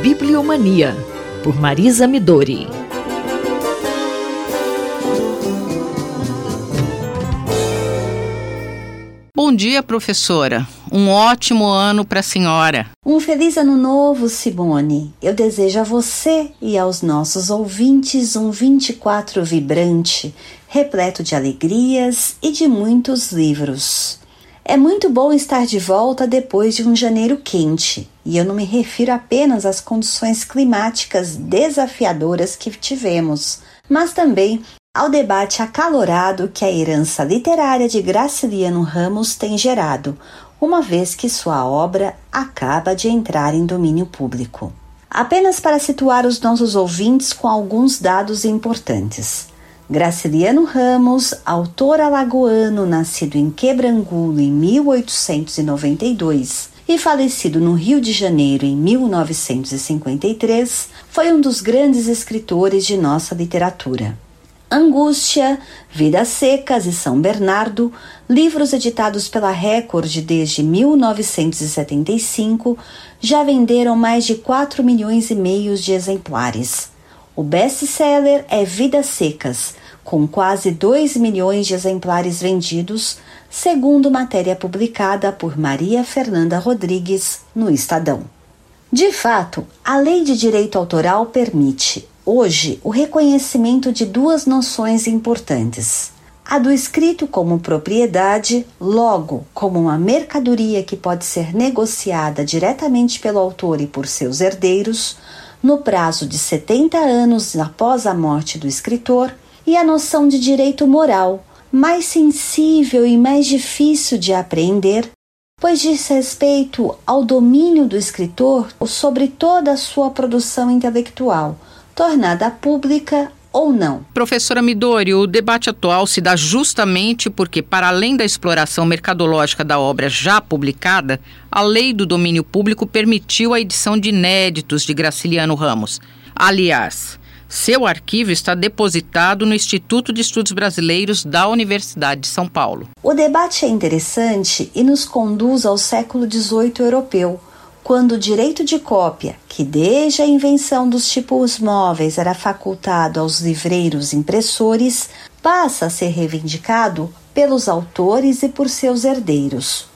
Bibliomania, por Marisa Midori. Bom dia, professora. Um ótimo ano para a senhora. Um feliz ano novo, Simone. Eu desejo a você e aos nossos ouvintes um 24 vibrante, repleto de alegrias e de muitos livros. É muito bom estar de volta depois de um janeiro quente, e eu não me refiro apenas às condições climáticas desafiadoras que tivemos, mas também ao debate acalorado que a herança literária de Graciliano Ramos tem gerado, uma vez que sua obra acaba de entrar em domínio público. Apenas para situar os nossos ouvintes com alguns dados importantes. Graciliano Ramos, autor alagoano nascido em Quebrangulo em 1892 e falecido no Rio de Janeiro em 1953, foi um dos grandes escritores de nossa literatura. Angústia, Vidas Secas e São Bernardo, livros editados pela Record desde 1975, já venderam mais de 4 milhões e meio de exemplares. O best-seller é Vidas Secas, com quase 2 milhões de exemplares vendidos, segundo matéria publicada por Maria Fernanda Rodrigues no Estadão. De fato, a lei de direito autoral permite, hoje, o reconhecimento de duas noções importantes. A do escrito como propriedade, logo como uma mercadoria que pode ser negociada diretamente pelo autor e por seus herdeiros, no prazo de 70 anos após a morte do escritor, e a noção de direito moral, mais sensível e mais difícil de apreender, pois diz respeito ao domínio do escritor sobre toda a sua produção intelectual, tornada pública ou não. Professora Midori, o debate atual se dá justamente porque, para além da exploração mercadológica da obra já publicada, a lei do domínio público permitiu a edição de inéditos de Graciliano Ramos. Aliás, seu arquivo está depositado no Instituto de Estudos Brasileiros da Universidade de São Paulo. O debate é interessante e nos conduz ao século XVIII europeu, quando o direito de cópia, que desde a invenção dos tipos móveis era facultado aos livreiros impressores, passa a ser reivindicado pelos autores e por seus herdeiros.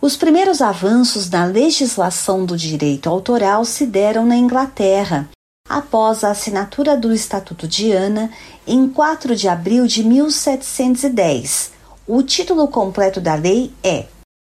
Os primeiros avanços na legislação do direito autoral se deram na Inglaterra, após a assinatura do Estatuto de Ana em 4 de abril de 1710. O título completo da lei é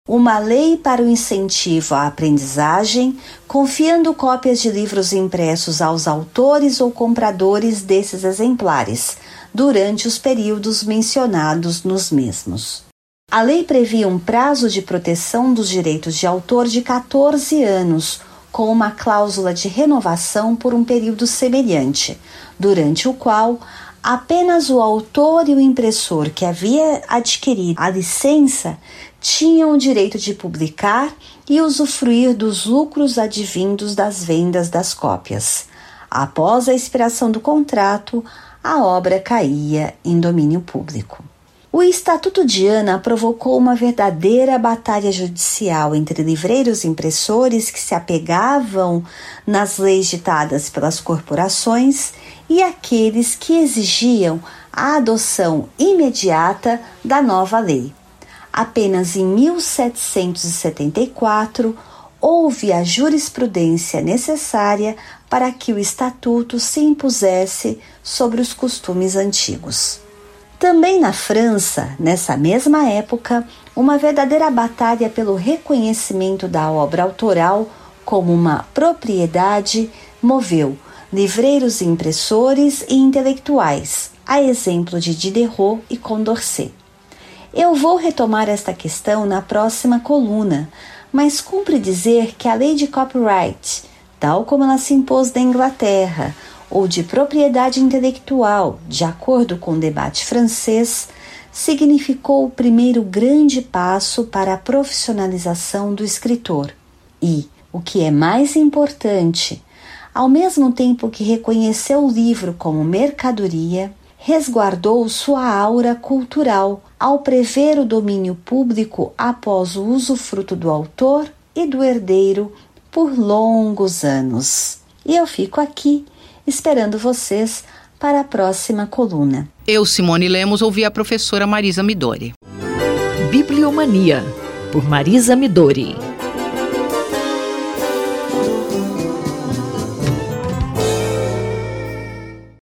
uma lei para o incentivo à aprendizagem, confiando cópias de livros impressos aos autores ou compradores desses exemplares, durante os períodos mencionados nos mesmos. A lei previa um prazo de proteção dos direitos de autor de 14 anos, com uma cláusula de renovação por um período semelhante, durante o qual apenas o autor e o impressor que havia adquirido a licença tinham o direito de publicar e usufruir dos lucros advindos das vendas das cópias. Após a expiração do contrato, a obra caía em domínio público. O Estatuto de Ana provocou uma verdadeira batalha judicial entre livreiros impressores que se apegavam nas leis ditadas pelas corporações e aqueles que exigiam a adoção imediata da nova lei. Apenas em 1774 houve a jurisprudência necessária para que o estatuto se impusesse sobre os costumes antigos. Também na França, nessa mesma época, uma verdadeira batalha pelo reconhecimento da obra autoral como uma propriedade moveu livreiros impressores e intelectuais, a exemplo de Diderot e Condorcet. Eu vou retomar esta questão na próxima coluna, mas cumpre dizer que a lei de copyright, tal como ela se impôs na Inglaterra, ou de propriedade intelectual, de acordo com o debate francês, significou o primeiro grande passo para a profissionalização do escritor. E, o que é mais importante, ao mesmo tempo que reconheceu o livro como mercadoria, resguardou sua aura cultural ao prever o domínio público após o usufruto do autor e do herdeiro por longos anos. E eu fico aqui esperando vocês para a próxima coluna. Eu, Simone Lemos, ouvi a professora Marisa Midori. Bibliomania, por Marisa Midori.